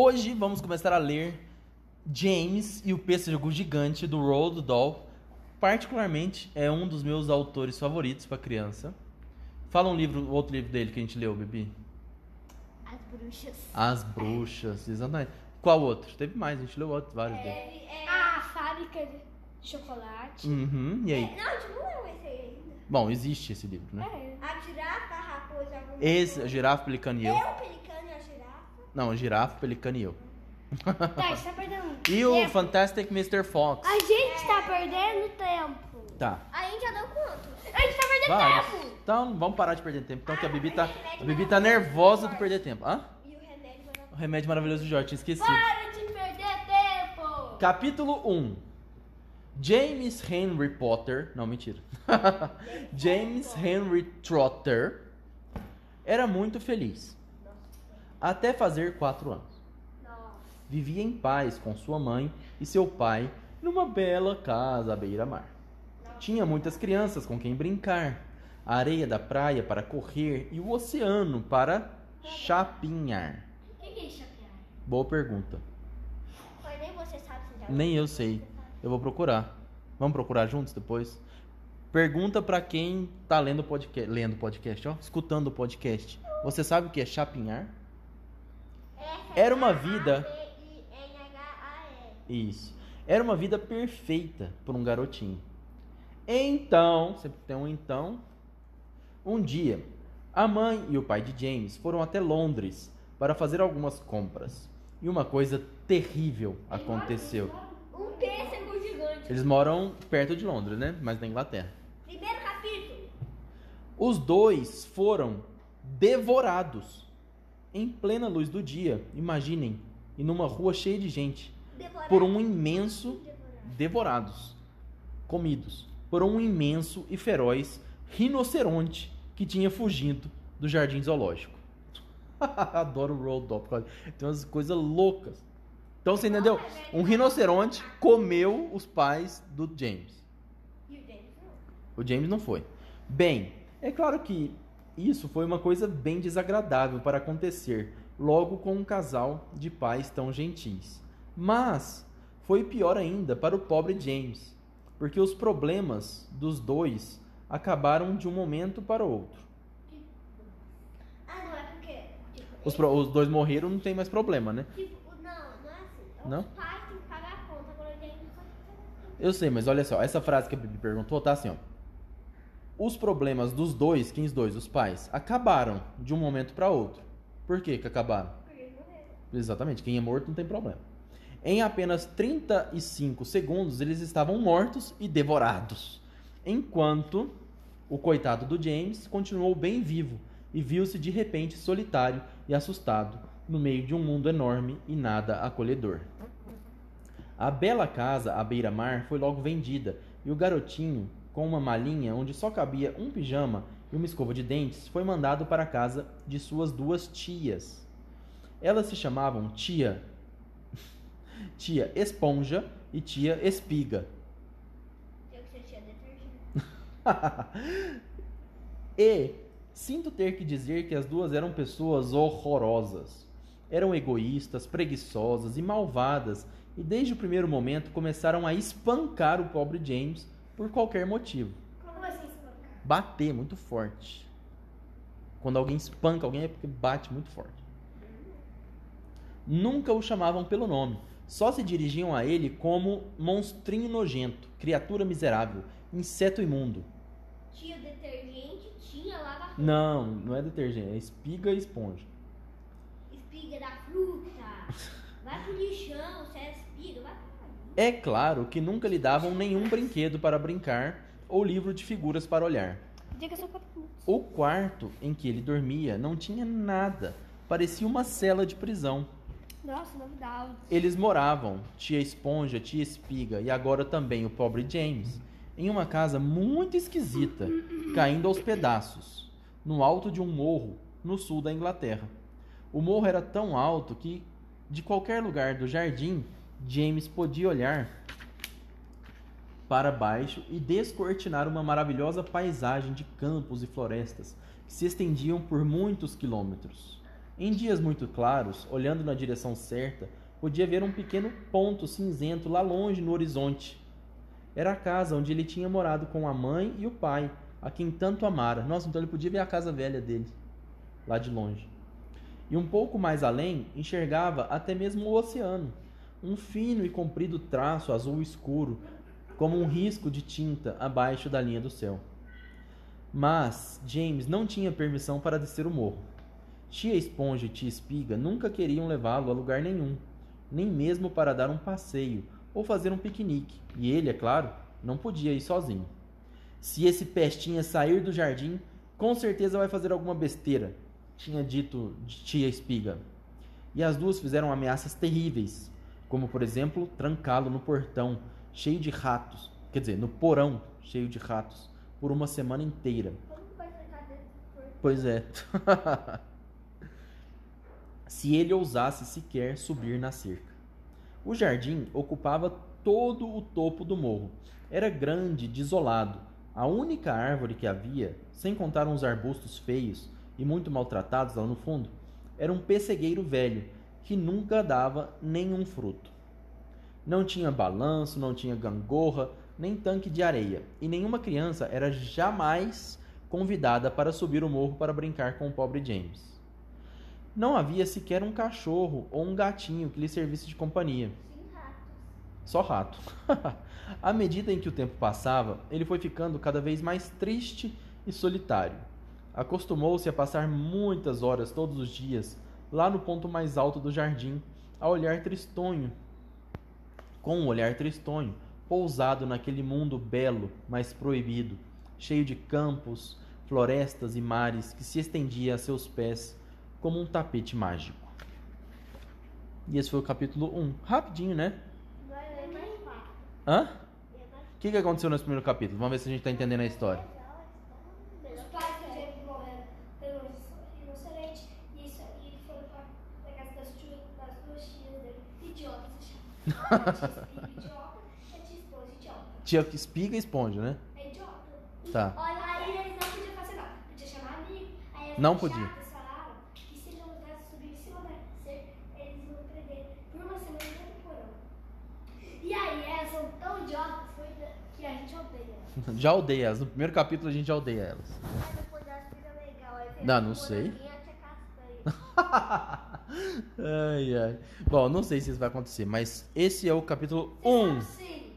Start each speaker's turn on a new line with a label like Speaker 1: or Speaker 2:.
Speaker 1: Hoje vamos começar a ler James e o Pêssego Gigante do Roald Dahl. Particularmente é um dos meus autores favoritos para criança. Fala um livro, outro livro dele que a gente leu, Bibi.
Speaker 2: As bruxas.
Speaker 1: As Bruxas, exatamente. Qual outro? Teve mais, a gente leu outros, vários dele.
Speaker 2: Ele é a fábrica de chocolate.
Speaker 1: Uhum, e aí?
Speaker 2: Não, a gente não leu esse aí ainda.
Speaker 1: Bom, existe esse livro, né?
Speaker 2: É. A girafa, a raposa, a
Speaker 1: Esse, a Girafa, Pelicano e eu.
Speaker 2: Eu, o pelicano e a girafa.
Speaker 1: Não, Girafa, Pelicano e eu.
Speaker 3: Tá, você tá perdendo
Speaker 1: E o
Speaker 3: tempo.
Speaker 1: Fantastic Mr. Fox.
Speaker 3: A gente tá perdendo tempo.
Speaker 1: Tá.
Speaker 2: A gente já deu quantos?
Speaker 3: A gente tá perdendo
Speaker 1: Vários.
Speaker 3: tempo.
Speaker 1: Então, vamos parar de perder tempo. Então, que a Bibi tá, a Bibi tá nervosa de perder tempo. Hã?
Speaker 2: E o remédio vai
Speaker 1: O remédio maravilhoso do Jorge, tinha esquecido.
Speaker 3: Para de perder tempo.
Speaker 1: Capítulo 1. James Henry Potter. Não, mentira. James Henry Trotter era muito feliz. Até fazer 4 anos. Vivia em paz com sua mãe e seu pai numa bela casa à beira-mar. Tinha muitas crianças com quem brincar, a areia da praia para correr e o oceano para chapinhar.
Speaker 3: O que que é chapear?
Speaker 1: Boa pergunta.
Speaker 2: Mas nem você sabe se já
Speaker 1: Nem eu sei. Eu vou procurar. Vamos procurar juntos depois? Pergunta pra quem tá lendo o podcast, lendo o podcast, ó, escutando o podcast. Você sabe o que é chapinhar? Era uma vida. Isso. Era uma vida perfeita para um garotinho. Então, sempre tem um então. Um dia, a mãe e o pai de James foram até Londres para fazer algumas compras. E uma coisa terrível aconteceu.
Speaker 2: Um pêssego gigante.
Speaker 1: Eles moram perto de Londres, né? Mas na Inglaterra.
Speaker 2: Primeiro capítulo.
Speaker 1: Os dois foram devorados em plena luz do dia. Imaginem, e numa rua cheia de gente,
Speaker 2: Devorado.
Speaker 1: por um imenso
Speaker 2: Devorado.
Speaker 1: devorados, comidos por um imenso e feroz rinoceronte que tinha fugido do jardim zoológico. Adoro o por causa- tem umas coisas loucas. Então você entendeu? Um rinoceronte comeu os pais do James.
Speaker 2: E o James não.
Speaker 1: O James não foi. Bem, é claro que isso foi uma coisa bem desagradável para acontecer logo com um casal de pais tão gentis. Mas foi pior ainda para o pobre James, porque os problemas dos dois acabaram de um momento para o outro.
Speaker 2: Ah, não é porque. Tipo,
Speaker 1: Os, pro- os dois morreram, não tem mais problema, né?
Speaker 2: tipo, não, não é assim.
Speaker 1: Não?
Speaker 2: Os pais têm que pagar a conta, agora o James
Speaker 1: Eu sei, mas olha só, essa frase que a Bibi perguntou tá assim, ó. Os problemas dos dois, quem os dois? Os pais, acabaram de um momento para outro. Por que que acabaram? Exatamente, quem é morto não tem problema. Em apenas 35 segundos, eles estavam mortos e devorados. Enquanto o coitado do James continuou bem vivo e viu-se de repente solitário e assustado no meio de um mundo enorme e nada acolhedor. A bela casa à beira-mar foi logo vendida e o garotinho, com uma malinha onde só cabia um pijama e uma escova de dentes, foi mandado para a casa de suas duas tias. Elas se chamavam tia tia Esponja e tia Espiga.
Speaker 2: Tem que ser tia detergente.
Speaker 1: E sinto ter que dizer que as duas eram pessoas horrorosas. Eram egoístas, preguiçosas e malvadas, e desde o primeiro momento começaram a espancar o pobre James por qualquer motivo.
Speaker 3: Como assim espancar?
Speaker 1: Bater muito forte. Quando alguém espanca alguém é porque bate muito forte. Nunca o chamavam pelo nome, só se dirigiam a ele como monstrinho nojento, criatura miserável, inseto imundo.
Speaker 2: Tia detergente tinha lá na
Speaker 1: Não, não é detergente, é espiga e esponja.
Speaker 2: espiga da fruta. Vai pro lixão, você é espiga, vai pra lá.
Speaker 1: É claro que nunca lhe davam nenhum brinquedo para brincar ou livro de figuras para olhar. O quarto em que ele dormia não tinha nada, parecia uma cela de prisão.
Speaker 3: Nossa, novidade.
Speaker 1: Eles moravam, tia Esponja, tia Espiga e agora também o pobre James, em uma casa muito esquisita, caindo aos pedaços, no alto de um morro no sul da Inglaterra. O morro era tão alto que, de qualquer lugar do jardim, James podia olhar para baixo e descortinar uma maravilhosa paisagem de campos e florestas que se estendiam por muitos quilômetros. Em dias muito claros, olhando na direção certa, podia ver um pequeno ponto cinzento lá longe no horizonte. Era a casa onde ele tinha morado com a mãe e o pai, a quem tanto amara. Nossa, então ele podia ver a casa velha dele, lá de longe. E um pouco mais além, enxergava até mesmo o oceano, um fino e comprido traço azul escuro, como um risco de tinta abaixo da linha do céu. Mas James não tinha permissão para descer o morro. Tia Esponja e Tia Espiga nunca queriam levá-lo a lugar nenhum, nem mesmo para dar um passeio ou fazer um piquenique, e ele, é claro, não podia ir sozinho. Se esse pestinha sair do jardim, com certeza vai fazer alguma besteira, tinha dito Tia Espiga. E as duas fizeram ameaças terríveis, como por exemplo, trancá-lo no portão, cheio de ratos, quer dizer, no porão, cheio de ratos, por uma semana inteira.
Speaker 3: Como vai trancar dentro do portão?
Speaker 1: Pois é. Se ele ousasse sequer subir na cerca. O jardim ocupava todo o topo do morro. Era grande, desolado. A única árvore que havia, sem contar uns arbustos feios e muito maltratados lá no fundo, era um pessegueiro velho que nunca dava nenhum fruto. Não tinha balanço, não tinha gangorra, nem tanque de areia, e nenhuma criança era jamais convidada para subir o morro para brincar com o pobre James. Não havia sequer um cachorro ou um gatinho que lhe servisse de companhia. Só rato. à medida em que o tempo passava, ele foi ficando cada vez mais triste e solitário. Acostumou-se a passar muitas horas todos os dias lá no ponto mais alto do jardim, a olhar tristonho, com um olhar tristonho, pousado naquele mundo belo, mas proibido, cheio de campos, florestas e mares que se estendia a seus pés como um tapete mágico. E esse foi o capítulo 1. Rapidinho, né? Hã? O que, que aconteceu nesse primeiro capítulo? Vamos ver se a gente tá entendendo a história.
Speaker 3: Os pais do James morreram pelo inocente e, isso, e foram pra, pra casa das, tio, das duas tias dele. Idiotas, acharam. A tia Espiga, idiota. E a tia esposa, idiota.
Speaker 1: Tia Espiga e Esponja, né?
Speaker 3: É idiota.
Speaker 1: Tá.
Speaker 3: Olha, aí eles não podiam fazer nada. Podia chamar amigo. Aí as
Speaker 1: Não
Speaker 3: chatas
Speaker 1: podia.
Speaker 3: falaram que se não pudessem subir em cima da cerca, eles iam prender por uma semana dentro do porão. E aí elas são tão idiotas que a gente odeia elas.
Speaker 1: Já odeia elas. No primeiro capítulo a gente já odeia elas.
Speaker 3: Mas depois elas viram legal.
Speaker 1: Não, não sei. ai, ai. Bom, não sei se isso vai acontecer, mas esse é o capítulo 1.
Speaker 3: Sim.